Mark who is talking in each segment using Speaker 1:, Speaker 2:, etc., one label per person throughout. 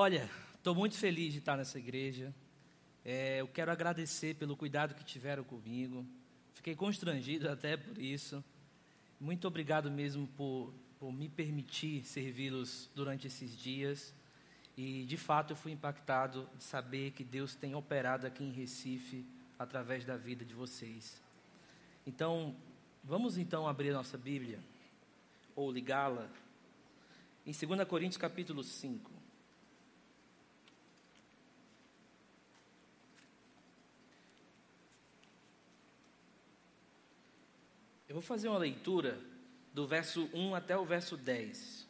Speaker 1: Olha, estou muito feliz de estar nessa igreja. É, eu quero agradecer pelo cuidado que tiveram comigo. Fiquei constrangido até por isso. Muito obrigado mesmo por, por me permitir servi-los durante esses dias. E de fato eu fui impactado de saber que Deus tem operado aqui em Recife através da vida de vocês. Então, vamos então abrir a nossa Bíblia ou ligá-la em 2 Coríntios capítulo 5. Eu vou fazer uma leitura do verso 1 até o verso 10.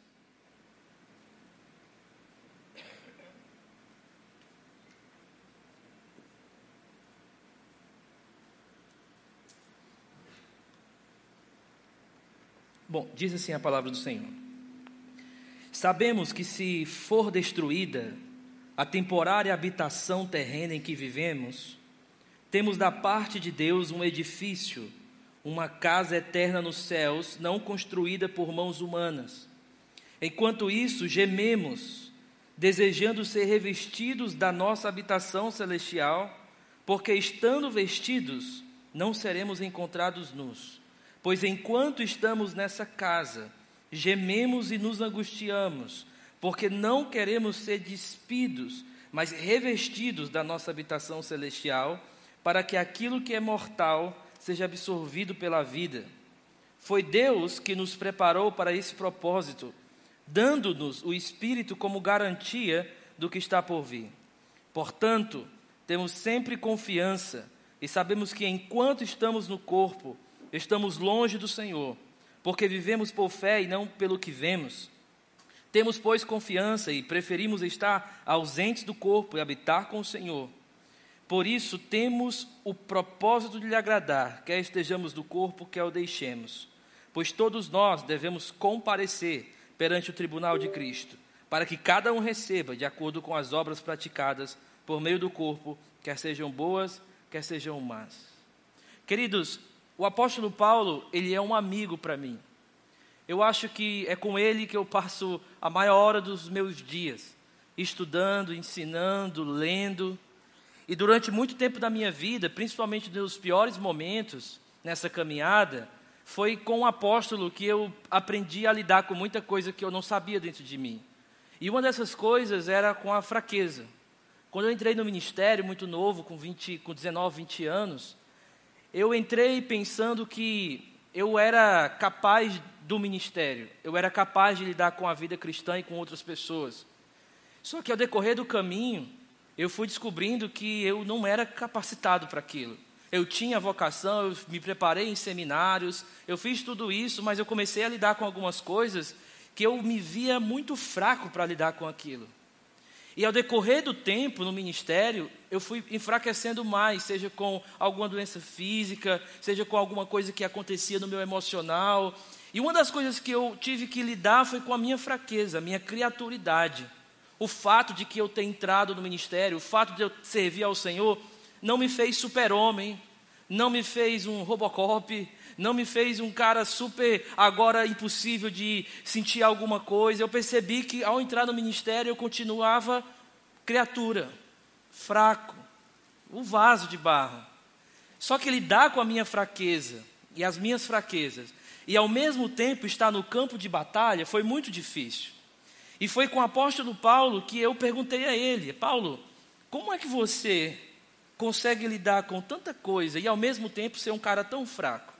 Speaker 1: Bom, diz assim a palavra do Senhor. Sabemos que se for destruída a temporária habitação terrena em que vivemos, temos da parte de Deus um edifício uma casa eterna nos céus, não construída por mãos humanas. Enquanto isso, gememos, desejando ser revestidos da nossa habitação celestial, porque estando vestidos, não seremos encontrados nus. Pois enquanto estamos nessa casa, gememos e nos angustiamos, porque não queremos ser despidos, mas revestidos da nossa habitação celestial, para que aquilo que é mortal seja absorvido pela vida. Foi Deus que nos preparou para esse propósito, dando-nos o Espírito como garantia do que está por vir. Portanto, temos sempre confiança e sabemos que enquanto estamos no corpo, estamos longe do Senhor, porque vivemos por fé e não pelo que vemos. Temos, pois, confiança e preferimos estar ausentes do corpo e habitar com o Senhor. Por isso, temos o propósito de lhe agradar, quer estejamos do corpo, quer o deixemos. Pois todos nós devemos comparecer perante o tribunal de Cristo, para que cada um receba de acordo com as obras praticadas por meio do corpo, quer sejam boas, quer sejam más. Queridos, o apóstolo Paulo, ele é um amigo para mim. Eu acho que é com ele que eu passo a maior hora dos meus dias, estudando, ensinando, lendo e durante muito tempo da minha vida, principalmente nos piores momentos nessa caminhada, foi com o apóstolo que eu aprendi a lidar com muita coisa que eu não sabia dentro de mim. E uma dessas coisas era com a fraqueza. Quando eu entrei no ministério muito novo, com, 20, com 19, 20 anos, eu entrei pensando que eu era capaz do ministério, eu era capaz de lidar com a vida cristã e com outras pessoas. Só que ao decorrer do caminho, eu fui descobrindo que eu não era capacitado para aquilo. Eu tinha vocação, eu me preparei em seminários, eu fiz tudo isso, mas eu comecei a lidar com algumas coisas que eu me via muito fraco para lidar com aquilo. E ao decorrer do tempo no ministério, eu fui enfraquecendo mais, seja com alguma doença física, seja com alguma coisa que acontecia no meu emocional. E uma das coisas que eu tive que lidar foi com a minha fraqueza, a minha criaturidade. O fato de que eu ter entrado no ministério, o fato de eu servir ao Senhor, não me fez super-homem, não me fez um Robocop, não me fez um cara super agora impossível de sentir alguma coisa. Eu percebi que ao entrar no ministério eu continuava criatura, fraco, um vaso de barro. Só que lidar com a minha fraqueza e as minhas fraquezas e ao mesmo tempo estar no campo de batalha foi muito difícil. E foi com o apóstolo Paulo que eu perguntei a ele: Paulo, como é que você consegue lidar com tanta coisa e ao mesmo tempo ser um cara tão fraco?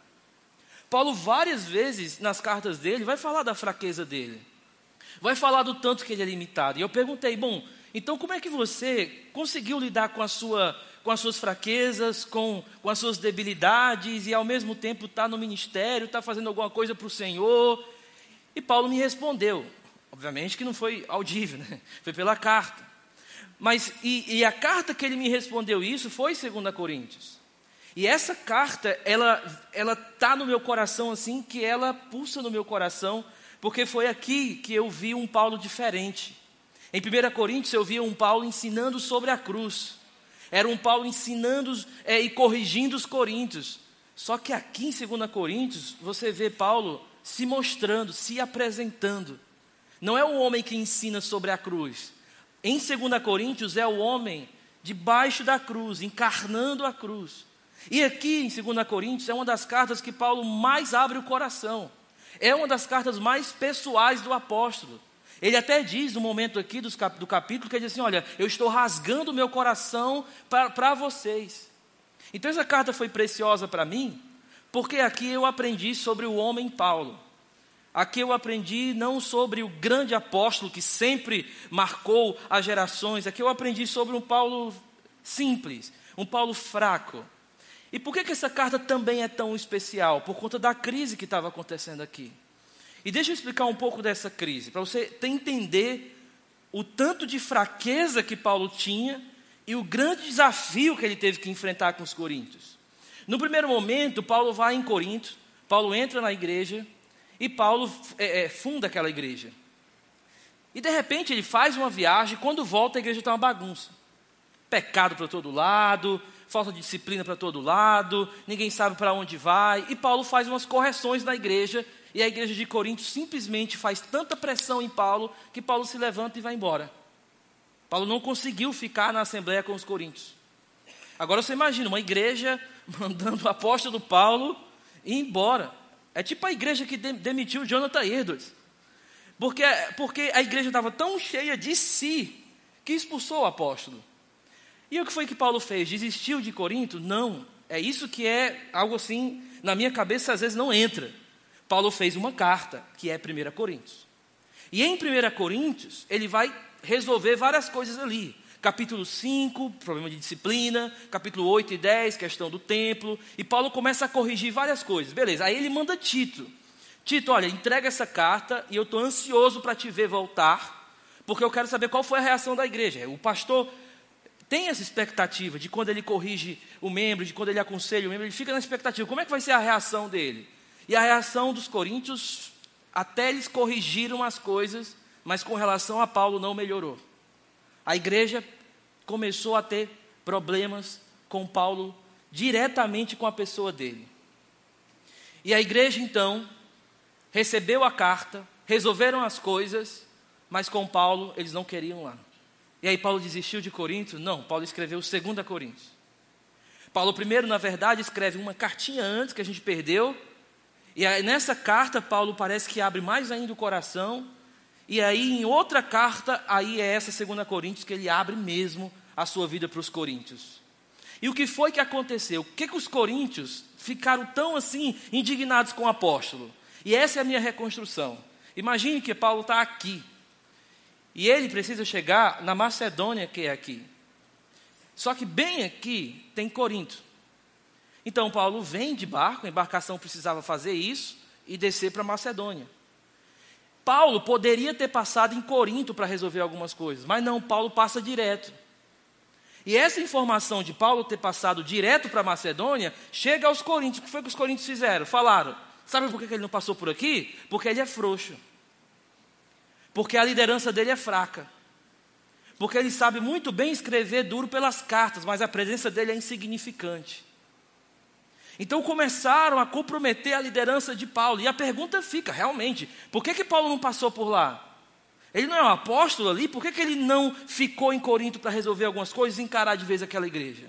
Speaker 1: Paulo, várias vezes nas cartas dele, vai falar da fraqueza dele, vai falar do tanto que ele é limitado. E eu perguntei: bom, então como é que você conseguiu lidar com, a sua, com as suas fraquezas, com, com as suas debilidades e ao mesmo tempo está no ministério, está fazendo alguma coisa para o Senhor? E Paulo me respondeu: Obviamente que não foi audível, né? foi pela carta. Mas, e, e, a carta que ele me respondeu isso foi 2 Coríntios. E essa carta, ela ela está no meu coração assim, que ela pulsa no meu coração, porque foi aqui que eu vi um Paulo diferente. Em 1 Coríntios eu via um Paulo ensinando sobre a cruz. Era um Paulo ensinando é, e corrigindo os coríntios. Só que aqui em 2 Coríntios, você vê Paulo se mostrando, se apresentando. Não é o homem que ensina sobre a cruz. Em 2 Coríntios é o homem debaixo da cruz, encarnando a cruz. E aqui em 2 Coríntios é uma das cartas que Paulo mais abre o coração. É uma das cartas mais pessoais do apóstolo. Ele até diz no momento aqui do capítulo que ele diz assim: Olha, eu estou rasgando o meu coração para vocês. Então essa carta foi preciosa para mim, porque aqui eu aprendi sobre o homem Paulo. Aqui eu aprendi não sobre o grande apóstolo que sempre marcou as gerações, aqui eu aprendi sobre um Paulo simples, um Paulo fraco. E por que, que essa carta também é tão especial? Por conta da crise que estava acontecendo aqui. E deixa eu explicar um pouco dessa crise, para você entender o tanto de fraqueza que Paulo tinha e o grande desafio que ele teve que enfrentar com os coríntios. No primeiro momento, Paulo vai em Corinto, Paulo entra na igreja e Paulo é, é, funda aquela igreja. E de repente ele faz uma viagem, quando volta a igreja está uma bagunça. Pecado para todo lado, falta de disciplina para todo lado, ninguém sabe para onde vai. E Paulo faz umas correções na igreja, e a igreja de Corinto simplesmente faz tanta pressão em Paulo que Paulo se levanta e vai embora. Paulo não conseguiu ficar na assembleia com os coríntios. Agora você imagina uma igreja mandando o apóstolo Paulo ir embora. É tipo a igreja que demitiu Jonathan Edwards. Porque, porque a igreja estava tão cheia de si que expulsou o apóstolo. E o que foi que Paulo fez? Desistiu de Corinto? Não. É isso que é algo assim, na minha cabeça às vezes não entra. Paulo fez uma carta, que é 1 Coríntios. E em 1 Coríntios, ele vai resolver várias coisas ali. Capítulo 5, problema de disciplina. Capítulo 8 e 10, questão do templo. E Paulo começa a corrigir várias coisas. Beleza, aí ele manda Tito. Tito, olha, entrega essa carta e eu estou ansioso para te ver voltar, porque eu quero saber qual foi a reação da igreja. O pastor tem essa expectativa de quando ele corrige o membro, de quando ele aconselha o membro, ele fica na expectativa, como é que vai ser a reação dele? E a reação dos coríntios, até eles corrigiram as coisas, mas com relação a Paulo não melhorou. A igreja começou a ter problemas com Paulo diretamente com a pessoa dele. E a igreja então recebeu a carta, resolveram as coisas, mas com Paulo eles não queriam lá. E aí Paulo desistiu de Corinto? Não, Paulo escreveu 2 Coríntios. Paulo primeiro, na verdade, escreve uma cartinha antes que a gente perdeu. E nessa carta, Paulo parece que abre mais ainda o coração. E aí, em outra carta, aí é essa 2 Coríntios que ele abre mesmo a sua vida para os coríntios. E o que foi que aconteceu? O que, que os coríntios ficaram tão assim indignados com o apóstolo? E essa é a minha reconstrução. Imagine que Paulo está aqui, e ele precisa chegar na Macedônia, que é aqui. Só que bem aqui tem Corinto. Então Paulo vem de barco, a embarcação precisava fazer isso e descer para Macedônia. Paulo poderia ter passado em Corinto para resolver algumas coisas, mas não, Paulo passa direto. E essa informação de Paulo ter passado direto para Macedônia chega aos coríntios. O que foi que os coríntios fizeram? Falaram: sabe por que ele não passou por aqui? Porque ele é frouxo. Porque a liderança dele é fraca. Porque ele sabe muito bem escrever duro pelas cartas, mas a presença dele é insignificante. Então começaram a comprometer a liderança de Paulo. E a pergunta fica, realmente, por que, que Paulo não passou por lá? Ele não é um apóstolo ali, por que, que ele não ficou em Corinto para resolver algumas coisas e encarar de vez aquela igreja?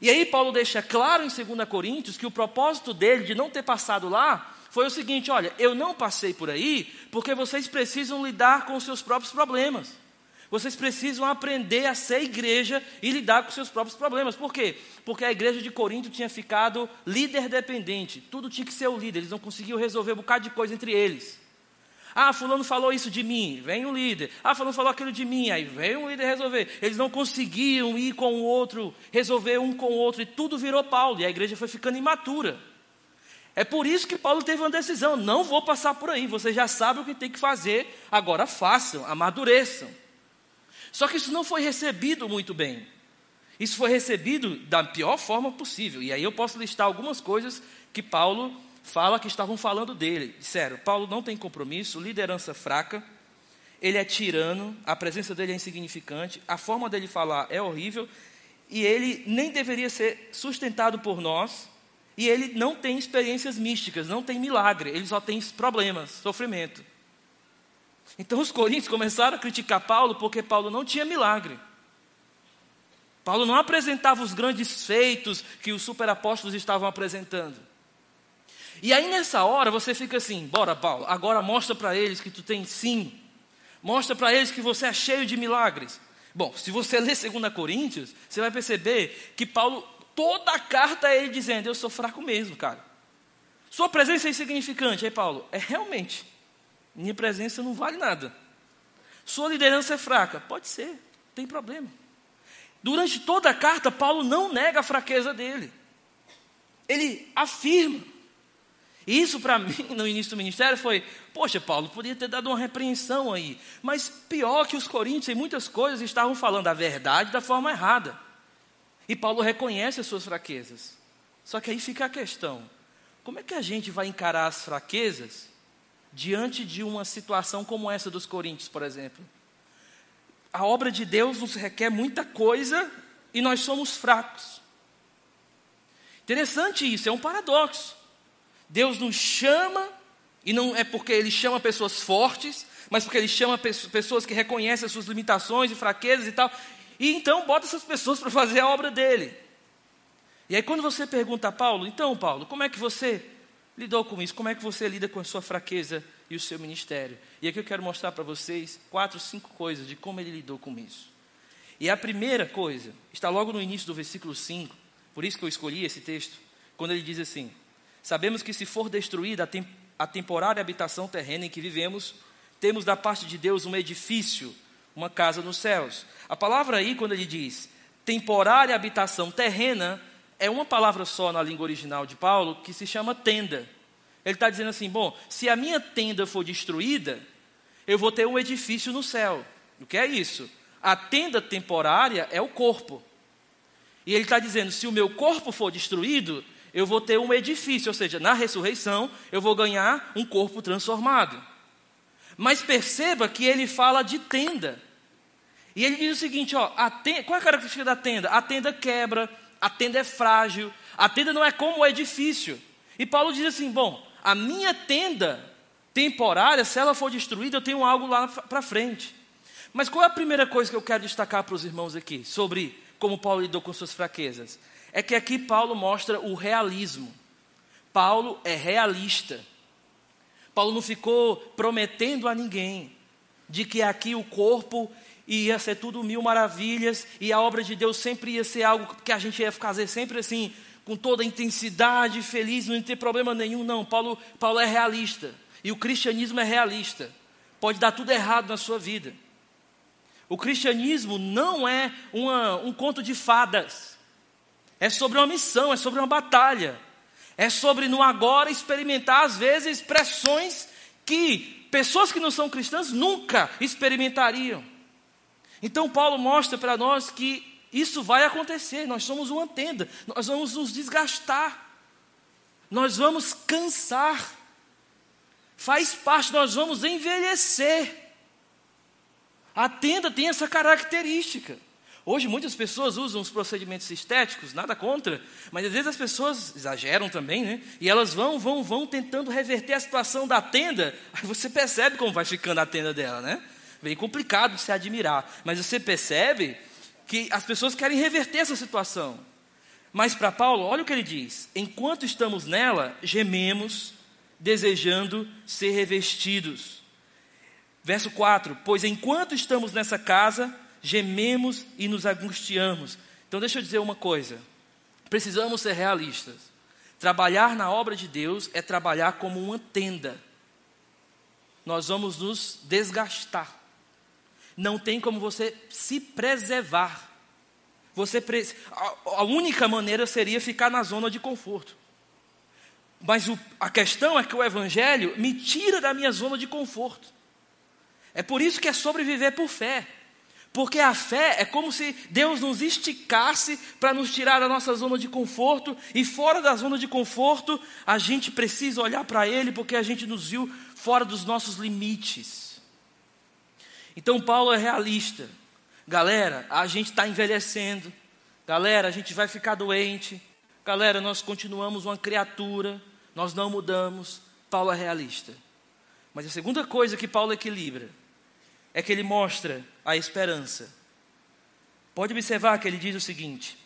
Speaker 1: E aí Paulo deixa claro em 2 Coríntios que o propósito dele de não ter passado lá foi o seguinte: olha, eu não passei por aí porque vocês precisam lidar com os seus próprios problemas. Vocês precisam aprender a ser igreja e lidar com seus próprios problemas. Por quê? Porque a igreja de Corinto tinha ficado líder dependente. Tudo tinha que ser o líder. Eles não conseguiam resolver um bocado de coisa entre eles. Ah, fulano falou isso de mim, vem o líder. Ah, fulano falou aquilo de mim, aí vem um líder resolver. Eles não conseguiam ir com o outro, resolver um com o outro, e tudo virou Paulo, e a igreja foi ficando imatura. É por isso que Paulo teve uma decisão: não vou passar por aí, vocês já sabem o que tem que fazer, agora façam, amadureçam. Só que isso não foi recebido muito bem. Isso foi recebido da pior forma possível. E aí eu posso listar algumas coisas que Paulo fala que estavam falando dele. Disseram: Paulo não tem compromisso, liderança fraca, ele é tirano, a presença dele é insignificante, a forma dele falar é horrível e ele nem deveria ser sustentado por nós e ele não tem experiências místicas, não tem milagre, ele só tem problemas, sofrimento. Então os coríntios começaram a criticar Paulo porque Paulo não tinha milagre. Paulo não apresentava os grandes feitos que os superapóstolos estavam apresentando. E aí nessa hora você fica assim: bora, Paulo, agora mostra para eles que tu tem sim. Mostra para eles que você é cheio de milagres. Bom, se você ler 2 Coríntios, você vai perceber que Paulo, toda a carta é ele dizendo: Eu sou fraco mesmo, cara. Sua presença é insignificante. Aí, Paulo, é realmente. Minha presença não vale nada. Sua liderança é fraca. Pode ser, tem problema. Durante toda a carta, Paulo não nega a fraqueza dele. Ele afirma. E isso para mim, no início do ministério, foi: poxa, Paulo, podia ter dado uma repreensão aí. Mas pior que os coríntios, em muitas coisas, estavam falando a verdade da forma errada. E Paulo reconhece as suas fraquezas. Só que aí fica a questão: como é que a gente vai encarar as fraquezas diante de uma situação como essa dos coríntios, por exemplo? a obra de Deus nos requer muita coisa e nós somos fracos. Interessante isso, é um paradoxo. Deus nos chama, e não é porque Ele chama pessoas fortes, mas porque Ele chama pessoas que reconhecem as suas limitações e fraquezas e tal, e então bota essas pessoas para fazer a obra dele. E aí quando você pergunta a Paulo, então Paulo, como é que você lidou com isso? Como é que você lida com a sua fraqueza e o seu ministério. E aqui eu quero mostrar para vocês quatro, cinco coisas de como ele lidou com isso. E a primeira coisa está logo no início do versículo 5, por isso que eu escolhi esse texto, quando ele diz assim: Sabemos que se for destruída a temporária habitação terrena em que vivemos, temos da parte de Deus um edifício, uma casa nos céus. A palavra aí, quando ele diz temporária habitação terrena, é uma palavra só na língua original de Paulo que se chama tenda. Ele está dizendo assim: bom, se a minha tenda for destruída, eu vou ter um edifício no céu. O que é isso? A tenda temporária é o corpo. E ele está dizendo: se o meu corpo for destruído, eu vou ter um edifício, ou seja, na ressurreição, eu vou ganhar um corpo transformado. Mas perceba que ele fala de tenda. E ele diz o seguinte: ó, a tenda, qual é a característica da tenda? A tenda quebra, a tenda é frágil, a tenda não é como o edifício. E Paulo diz assim: bom, a minha tenda temporária, se ela for destruída, eu tenho algo lá para frente. Mas qual é a primeira coisa que eu quero destacar para os irmãos aqui sobre como Paulo lidou com suas fraquezas? É que aqui Paulo mostra o realismo. Paulo é realista. Paulo não ficou prometendo a ninguém de que aqui o corpo ia ser tudo mil maravilhas e a obra de Deus sempre ia ser algo que a gente ia fazer sempre assim, com toda a intensidade, feliz, não tem problema nenhum, não. Paulo, Paulo é realista. E o cristianismo é realista. Pode dar tudo errado na sua vida. O cristianismo não é uma, um conto de fadas. É sobre uma missão, é sobre uma batalha. É sobre no agora experimentar, às vezes, pressões que pessoas que não são cristãs nunca experimentariam. Então, Paulo mostra para nós que isso vai acontecer, nós somos uma tenda, nós vamos nos desgastar, nós vamos cansar, faz parte, nós vamos envelhecer. A tenda tem essa característica. Hoje muitas pessoas usam os procedimentos estéticos, nada contra, mas às vezes as pessoas exageram também, né? E elas vão, vão, vão tentando reverter a situação da tenda. Aí você percebe como vai ficando a tenda dela, né? Bem complicado de se admirar, mas você percebe que as pessoas querem reverter essa situação. Mas para Paulo, olha o que ele diz: enquanto estamos nela, gememos, desejando ser revestidos. Verso 4: Pois enquanto estamos nessa casa, gememos e nos angustiamos. Então, deixa eu dizer uma coisa: precisamos ser realistas. Trabalhar na obra de Deus é trabalhar como uma tenda. Nós vamos nos desgastar não tem como você se preservar. Você a, única maneira seria ficar na zona de conforto. Mas o, a questão é que o Evangelho me tira da minha zona de conforto. É por isso que é sobreviver por fé. Porque a fé é como se Deus nos esticasse para nos tirar da nossa zona de conforto, e fora da zona de conforto, a gente precisa olhar para Ele, porque a gente nos viu fora dos nossos limites. Então Paulo é realista. Galera, a gente está envelhecendo. Galera, a gente vai ficar doente. Galera, nós continuamos uma criatura. Nós não mudamos. Paulo é realista. Mas a segunda coisa que Paulo equilibra é que ele mostra a esperança. Pode observar que ele diz o seguinte: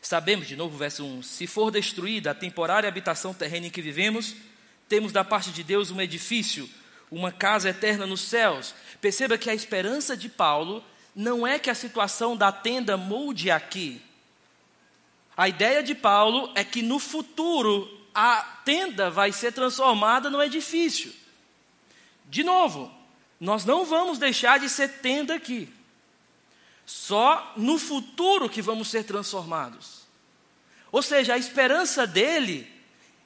Speaker 1: Sabemos, de novo, verso 1: Se for destruída a temporária habitação terrena em que vivemos, temos da parte de Deus um edifício, uma casa eterna nos céus. Perceba que a esperança de Paulo não é que a situação da tenda molde aqui. A ideia de Paulo é que no futuro a tenda vai ser transformada no edifício. De novo, nós não vamos deixar de ser tenda aqui. Só no futuro que vamos ser transformados. Ou seja, a esperança dele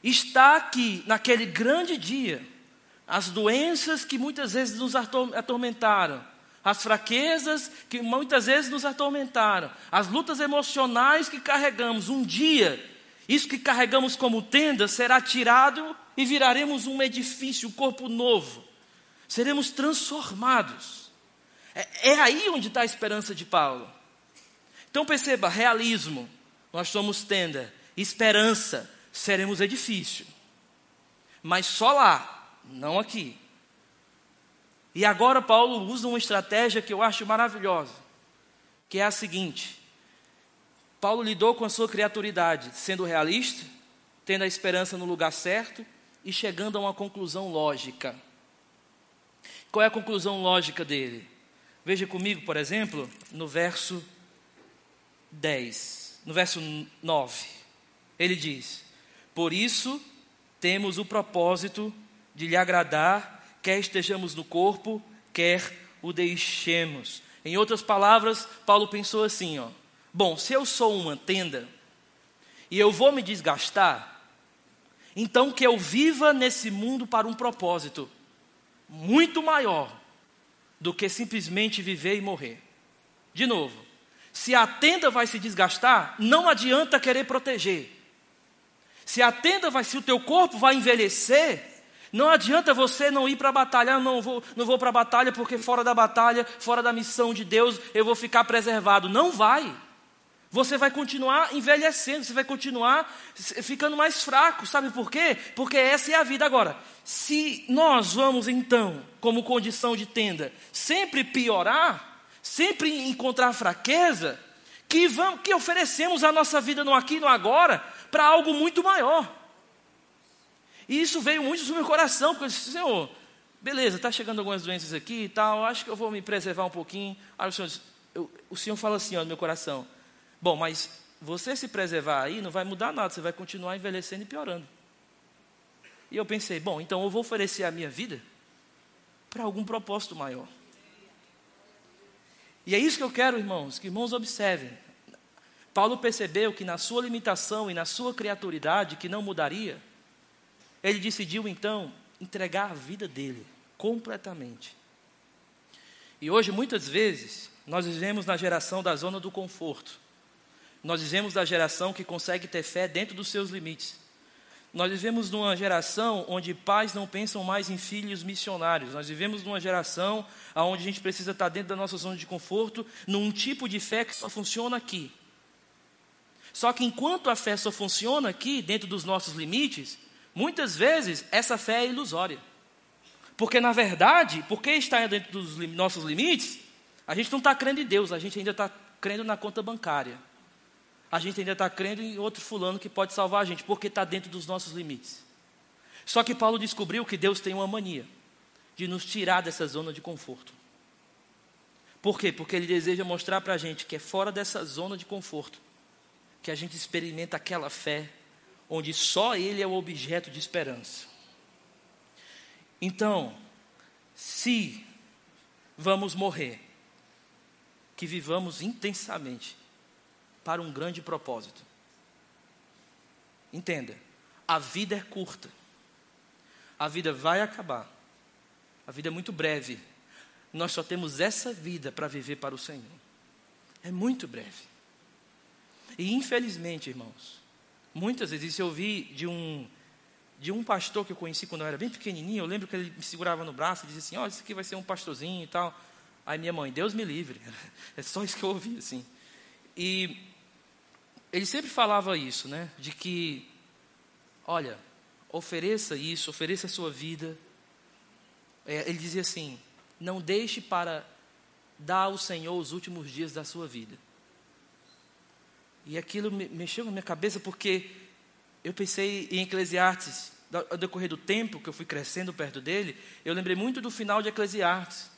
Speaker 1: está aqui, naquele grande dia. As doenças que muitas vezes nos atormentaram, as fraquezas que muitas vezes nos atormentaram, as lutas emocionais que carregamos. Um dia, isso que carregamos como tenda será tirado e viraremos um edifício, um corpo novo. Seremos transformados. É, é aí onde está a esperança de Paulo. Então perceba: realismo, nós somos tenda, esperança, seremos edifício. Mas só lá, não aqui. E agora Paulo usa uma estratégia que eu acho maravilhosa, que é a seguinte: Paulo lidou com a sua criaturidade, sendo realista, tendo a esperança no lugar certo e chegando a uma conclusão lógica. Qual é a conclusão lógica dele? Veja comigo, por exemplo, no verso 10, no verso 9. Ele diz: Por isso temos o propósito de lhe agradar quer estejamos no corpo, quer o deixemos. Em outras palavras, Paulo pensou assim: ó, bom, se eu sou uma tenda e eu vou me desgastar, então que eu viva nesse mundo para um propósito muito maior do que simplesmente viver e morrer. De novo, se a tenda vai se desgastar, não adianta querer proteger. Se a tenda vai, se o teu corpo vai envelhecer, não adianta você não ir para a batalha, ah, não vou, não vou para a batalha porque fora da batalha, fora da missão de Deus, eu vou ficar preservado. Não vai. Você vai continuar envelhecendo, você vai continuar ficando mais fraco. Sabe por quê? Porque essa é a vida. Agora, se nós vamos então, como condição de tenda, sempre piorar, sempre encontrar fraqueza, que, vamos, que oferecemos a nossa vida no aqui e no agora para algo muito maior. E isso veio muito do meu coração, porque eu disse, Senhor, beleza, está chegando algumas doenças aqui e tal, acho que eu vou me preservar um pouquinho. Aí o Senhor, eu, o Senhor fala assim ó, no meu coração, bom, mas você se preservar aí não vai mudar nada, você vai continuar envelhecendo e piorando. E eu pensei, bom, então eu vou oferecer a minha vida para algum propósito maior. E é isso que eu quero, irmãos, que irmãos observem. Paulo percebeu que na sua limitação e na sua criaturidade, que não mudaria, ele decidiu então entregar a vida dele completamente. E hoje, muitas vezes, nós vivemos na geração da zona do conforto. Nós vivemos da geração que consegue ter fé dentro dos seus limites. Nós vivemos numa geração onde pais não pensam mais em filhos missionários. Nós vivemos numa geração onde a gente precisa estar dentro da nossa zona de conforto, num tipo de fé que só funciona aqui. Só que enquanto a fé só funciona aqui, dentro dos nossos limites, Muitas vezes essa fé é ilusória. Porque, na verdade, porque está dentro dos nossos limites, a gente não está crendo em Deus, a gente ainda está crendo na conta bancária. A gente ainda está crendo em outro fulano que pode salvar a gente, porque está dentro dos nossos limites. Só que Paulo descobriu que Deus tem uma mania de nos tirar dessa zona de conforto. Por quê? Porque ele deseja mostrar para a gente que é fora dessa zona de conforto que a gente experimenta aquela fé onde só Ele é o objeto de esperança. Então, se vamos morrer, que vivamos intensamente para um grande propósito. Entenda, a vida é curta, a vida vai acabar, a vida é muito breve. Nós só temos essa vida para viver para o Senhor. É muito breve. E infelizmente, irmãos, Muitas vezes eu ouvi de um de um pastor que eu conheci quando eu era bem pequenininho, eu lembro que ele me segurava no braço e dizia assim: "Ó, oh, esse aqui vai ser um pastorzinho e tal". Aí minha mãe, Deus me livre. É só isso que eu ouvi assim. E ele sempre falava isso, né? De que olha, ofereça isso, ofereça a sua vida é, ele dizia assim: Não deixe para dar ao Senhor os últimos dias da sua vida. E aquilo mexeu na minha cabeça porque eu pensei em Eclesiastes, ao decorrer do tempo que eu fui crescendo perto dele, eu lembrei muito do final de Eclesiastes,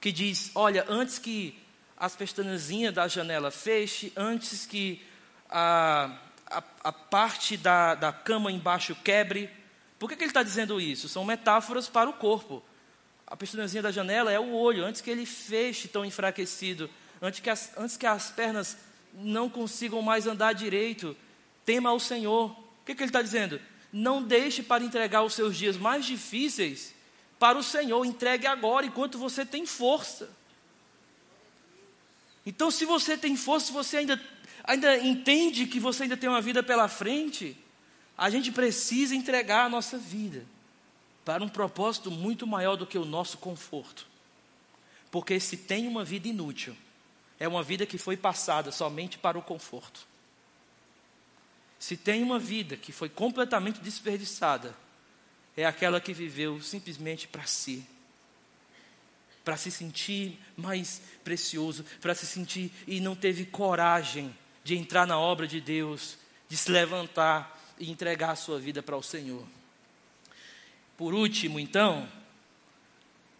Speaker 1: que diz: Olha, antes que as pestanezinhas da janela feche, antes que a, a, a parte da, da cama embaixo quebre. Por que, que ele está dizendo isso? São metáforas para o corpo. A pestanezinha da janela é o olho, antes que ele feche tão enfraquecido, antes que as, antes que as pernas não consigam mais andar direito, tema ao Senhor. O que, que ele está dizendo? Não deixe para entregar os seus dias mais difíceis para o Senhor, entregue agora, enquanto você tem força. Então, se você tem força, se você ainda, ainda entende que você ainda tem uma vida pela frente, a gente precisa entregar a nossa vida para um propósito muito maior do que o nosso conforto. Porque se tem uma vida inútil, é uma vida que foi passada somente para o conforto. Se tem uma vida que foi completamente desperdiçada, é aquela que viveu simplesmente para si para se sentir mais precioso, para se sentir e não teve coragem de entrar na obra de Deus, de se levantar e entregar a sua vida para o Senhor. Por último, então,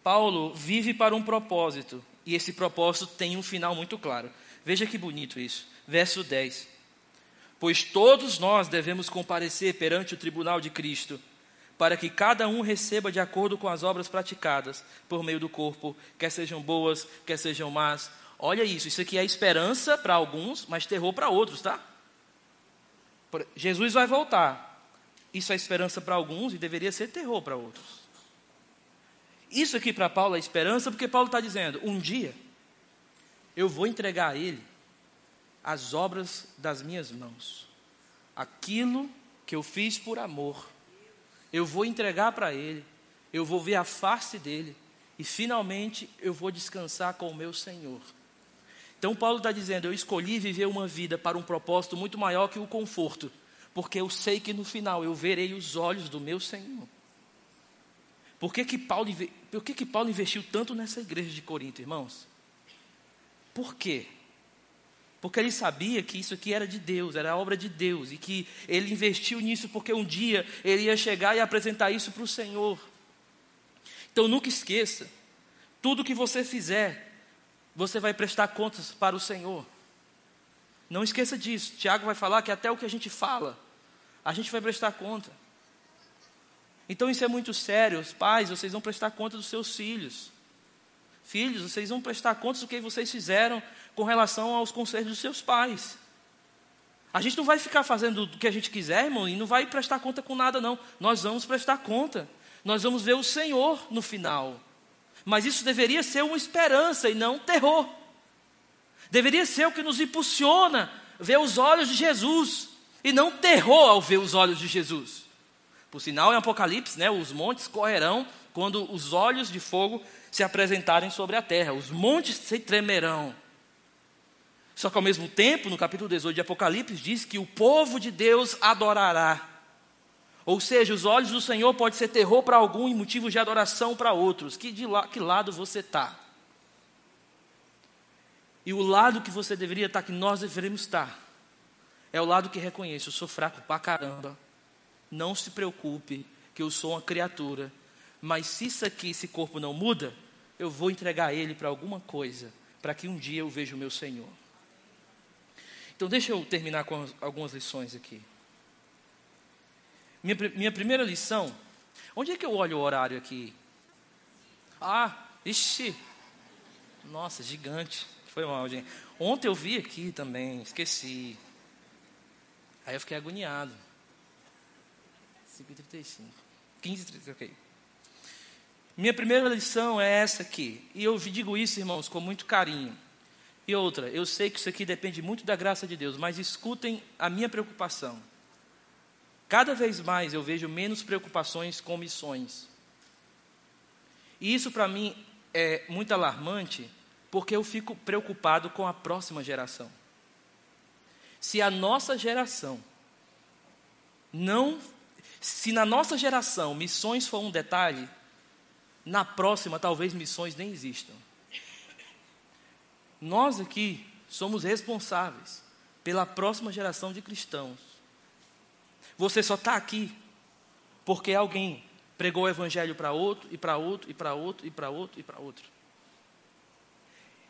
Speaker 1: Paulo vive para um propósito, e esse propósito tem um final muito claro. Veja que bonito isso. Verso 10. Pois todos nós devemos comparecer perante o tribunal de Cristo para que cada um receba de acordo com as obras praticadas por meio do corpo, quer sejam boas, quer sejam más. Olha isso, isso aqui é esperança para alguns, mas terror para outros, tá? Jesus vai voltar. Isso é esperança para alguns e deveria ser terror para outros. Isso aqui para Paulo é esperança, porque Paulo está dizendo: um dia eu vou entregar a ele as obras das minhas mãos, aquilo que eu fiz por amor eu vou entregar para Ele, eu vou ver a face dele, e finalmente eu vou descansar com o meu Senhor. Então, Paulo está dizendo: Eu escolhi viver uma vida para um propósito muito maior que o conforto, porque eu sei que no final eu verei os olhos do meu Senhor. Por que, que, Paulo, por que, que Paulo investiu tanto nessa igreja de Corinto, irmãos? Por quê? Porque ele sabia que isso aqui era de Deus, era obra de Deus, e que ele investiu nisso porque um dia ele ia chegar e apresentar isso para o Senhor. Então nunca esqueça, tudo que você fizer, você vai prestar contas para o Senhor. Não esqueça disso. Tiago vai falar que até o que a gente fala, a gente vai prestar conta. Então isso é muito sério. Os pais, vocês vão prestar conta dos seus filhos. Filhos, vocês vão prestar contas do que vocês fizeram com relação aos conselhos dos seus pais. A gente não vai ficar fazendo o que a gente quiser, irmão, e não vai prestar conta com nada, não. Nós vamos prestar conta. Nós vamos ver o Senhor no final. Mas isso deveria ser uma esperança e não um terror. Deveria ser o que nos impulsiona ver os olhos de Jesus e não terror ao ver os olhos de Jesus. Por sinal, em Apocalipse, né, os montes correrão quando os olhos de fogo se apresentarem sobre a terra, os montes se tremerão. Só que ao mesmo tempo, no capítulo 18 de Apocalipse, diz que o povo de Deus adorará. Ou seja, os olhos do Senhor pode ser terror para algum e motivo de adoração para outros. Que, de la, que lado você está? E o lado que você deveria estar, que nós deveríamos estar, é o lado que reconhece: eu sou fraco pra caramba. Não se preocupe, que eu sou uma criatura mas se isso aqui, esse corpo não muda, eu vou entregar ele para alguma coisa, para que um dia eu veja o meu Senhor. Então, deixa eu terminar com algumas lições aqui. Minha, minha primeira lição, onde é que eu olho o horário aqui? Ah, ixi, nossa, gigante. Foi mal, gente. Ontem eu vi aqui também, esqueci. Aí eu fiquei agoniado. 5h35. 15h35, ok. Minha primeira lição é essa aqui. E eu digo isso, irmãos, com muito carinho. E outra, eu sei que isso aqui depende muito da graça de Deus, mas escutem a minha preocupação. Cada vez mais eu vejo menos preocupações com missões. E isso para mim é muito alarmante, porque eu fico preocupado com a próxima geração. Se a nossa geração não. Se na nossa geração missões for um detalhe, na próxima talvez missões nem existam. Nós aqui somos responsáveis pela próxima geração de cristãos. Você só está aqui porque alguém pregou o evangelho para outro, e para outro, e para outro, e para outro, e para outro.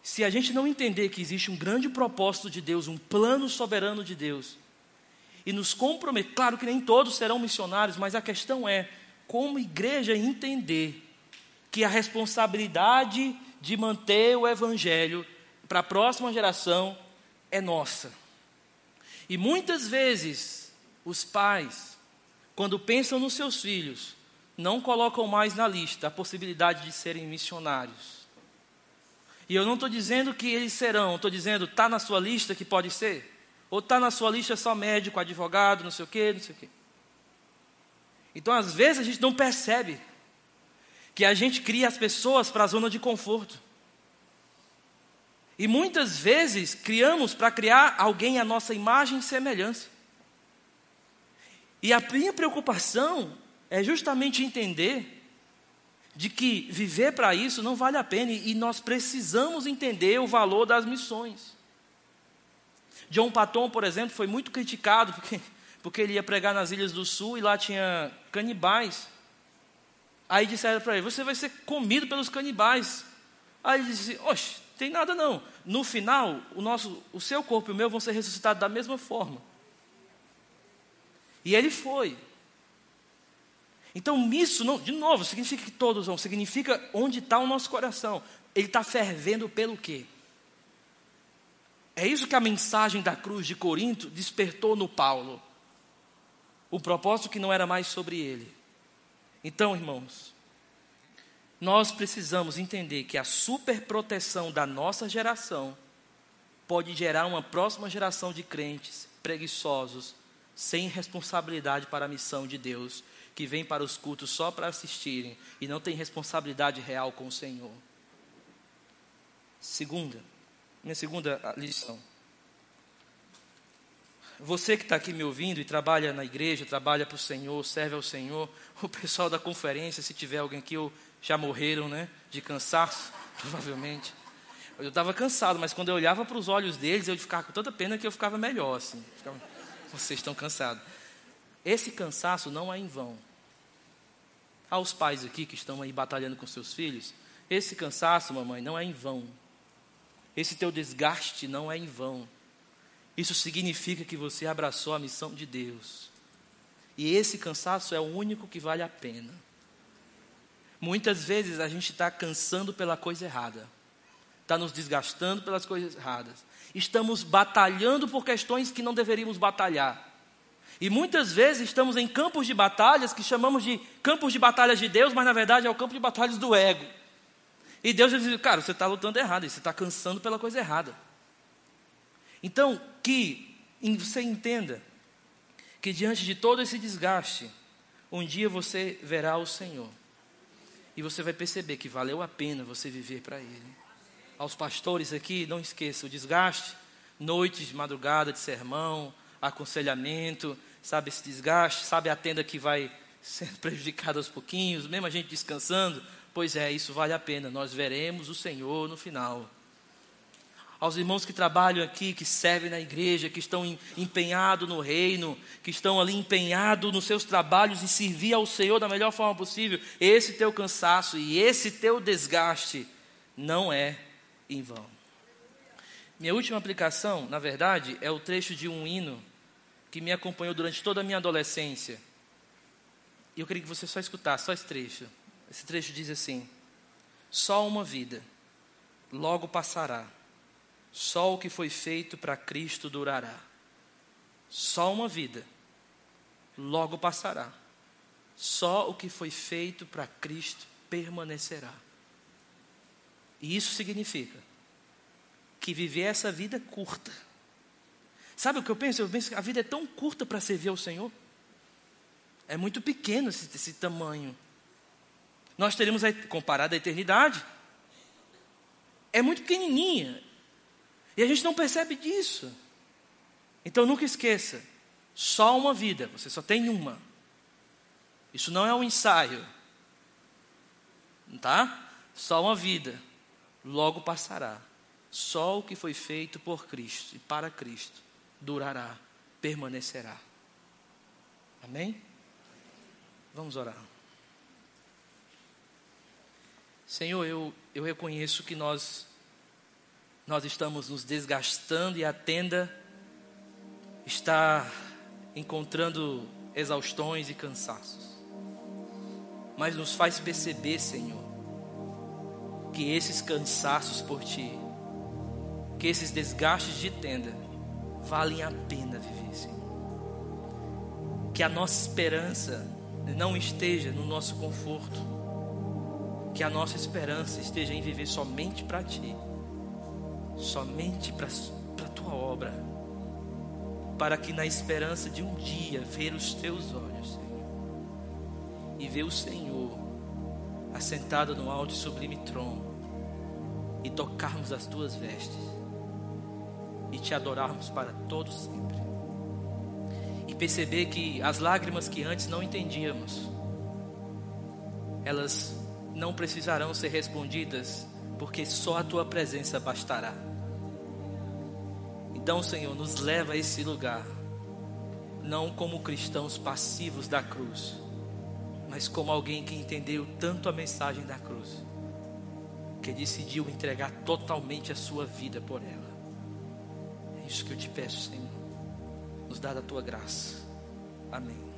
Speaker 1: Se a gente não entender que existe um grande propósito de Deus, um plano soberano de Deus, e nos comprometer, claro que nem todos serão missionários, mas a questão é como igreja entender que a responsabilidade de manter o evangelho para a próxima geração é nossa. E muitas vezes os pais, quando pensam nos seus filhos, não colocam mais na lista a possibilidade de serem missionários. E eu não estou dizendo que eles serão, estou dizendo, está na sua lista que pode ser? Ou está na sua lista só médico, advogado, não sei o quê, não sei o quê. Então, às vezes, a gente não percebe que a gente cria as pessoas para a zona de conforto. E muitas vezes criamos para criar alguém à nossa imagem e semelhança. E a minha preocupação é justamente entender de que viver para isso não vale a pena e nós precisamos entender o valor das missões. John Patton, por exemplo, foi muito criticado porque, porque ele ia pregar nas Ilhas do Sul e lá tinha canibais. Aí disseram para ele: Você vai ser comido pelos canibais. Aí ele disse: Oxe, tem nada não. No final, o, nosso, o seu corpo e o meu vão ser ressuscitados da mesma forma. E ele foi. Então, isso, não, de novo, significa que todos vão, significa onde está o nosso coração. Ele está fervendo pelo quê? É isso que a mensagem da cruz de Corinto despertou no Paulo. O propósito que não era mais sobre ele. Então, irmãos, nós precisamos entender que a superproteção da nossa geração pode gerar uma próxima geração de crentes preguiçosos, sem responsabilidade para a missão de Deus que vem para os cultos só para assistirem e não tem responsabilidade real com o Senhor. Segunda, minha segunda lição. Você que está aqui me ouvindo e trabalha na igreja, trabalha para o Senhor, serve ao Senhor, o pessoal da conferência, se tiver alguém aqui, já morreram, né? De cansaço, provavelmente. Eu estava cansado, mas quando eu olhava para os olhos deles, eu ficava com tanta pena que eu ficava melhor, assim. Ficava, Vocês estão cansados. Esse cansaço não é em vão aos pais aqui que estão aí batalhando com seus filhos, esse cansaço, mamãe, não é em vão. Esse teu desgaste não é em vão. Isso significa que você abraçou a missão de Deus. E esse cansaço é o único que vale a pena. Muitas vezes a gente está cansando pela coisa errada, está nos desgastando pelas coisas erradas, estamos batalhando por questões que não deveríamos batalhar. E muitas vezes estamos em campos de batalhas que chamamos de campos de batalhas de Deus, mas na verdade é o campo de batalhas do ego. E Deus diz: cara, você está lutando errado, você está cansando pela coisa errada. Então, que você entenda que diante de todo esse desgaste, um dia você verá o Senhor. E você vai perceber que valeu a pena você viver para Ele. Aos pastores aqui, não esqueça o desgaste, noites de madrugada de sermão, aconselhamento, sabe esse desgaste, sabe a tenda que vai sendo prejudicada aos pouquinhos, mesmo a gente descansando. Pois é, isso vale a pena, nós veremos o Senhor no final. Aos irmãos que trabalham aqui, que servem na igreja, que estão empenhados no reino, que estão ali empenhados nos seus trabalhos e servir ao Senhor da melhor forma possível, esse teu cansaço e esse teu desgaste não é em vão. Minha última aplicação, na verdade, é o trecho de um hino que me acompanhou durante toda a minha adolescência. E eu queria que você só escutasse, só esse trecho. Esse trecho diz assim: Só uma vida, logo passará. Só o que foi feito para Cristo durará. Só uma vida, logo passará. Só o que foi feito para Cristo permanecerá. E isso significa que viver essa vida curta Sabe o que eu penso? Eu penso que a vida é tão curta para servir ao Senhor. É muito pequeno esse, esse tamanho. Nós teremos, a, comparado à eternidade, é muito pequenininha. E a gente não percebe disso. Então nunca esqueça: só uma vida, você só tem uma. Isso não é um ensaio. tá? Só uma vida, logo passará. Só o que foi feito por Cristo e para Cristo durará, permanecerá. Amém? Vamos orar. Senhor, eu, eu reconheço que nós, nós estamos nos desgastando e a tenda está encontrando exaustões e cansaços. Mas nos faz perceber, Senhor, que esses cansaços por Ti, que esses desgastes de tenda, valem a pena viver, Senhor. Que a nossa esperança não esteja no nosso conforto, que a nossa esperança esteja em viver somente para Ti, somente para a Tua obra, para que na esperança de um dia ver os Teus olhos, Senhor, e ver o Senhor assentado no alto e sublime trono, e tocarmos as Tuas vestes, e Te adorarmos para todos sempre e perceber que as lágrimas que antes não entendíamos, elas não precisarão ser respondidas, porque só a tua presença bastará. Então, Senhor, nos leva a esse lugar, não como cristãos passivos da cruz, mas como alguém que entendeu tanto a mensagem da cruz, que decidiu entregar totalmente a sua vida por ela. É isso que eu te peço, Senhor nos dá da tua graça. Amém.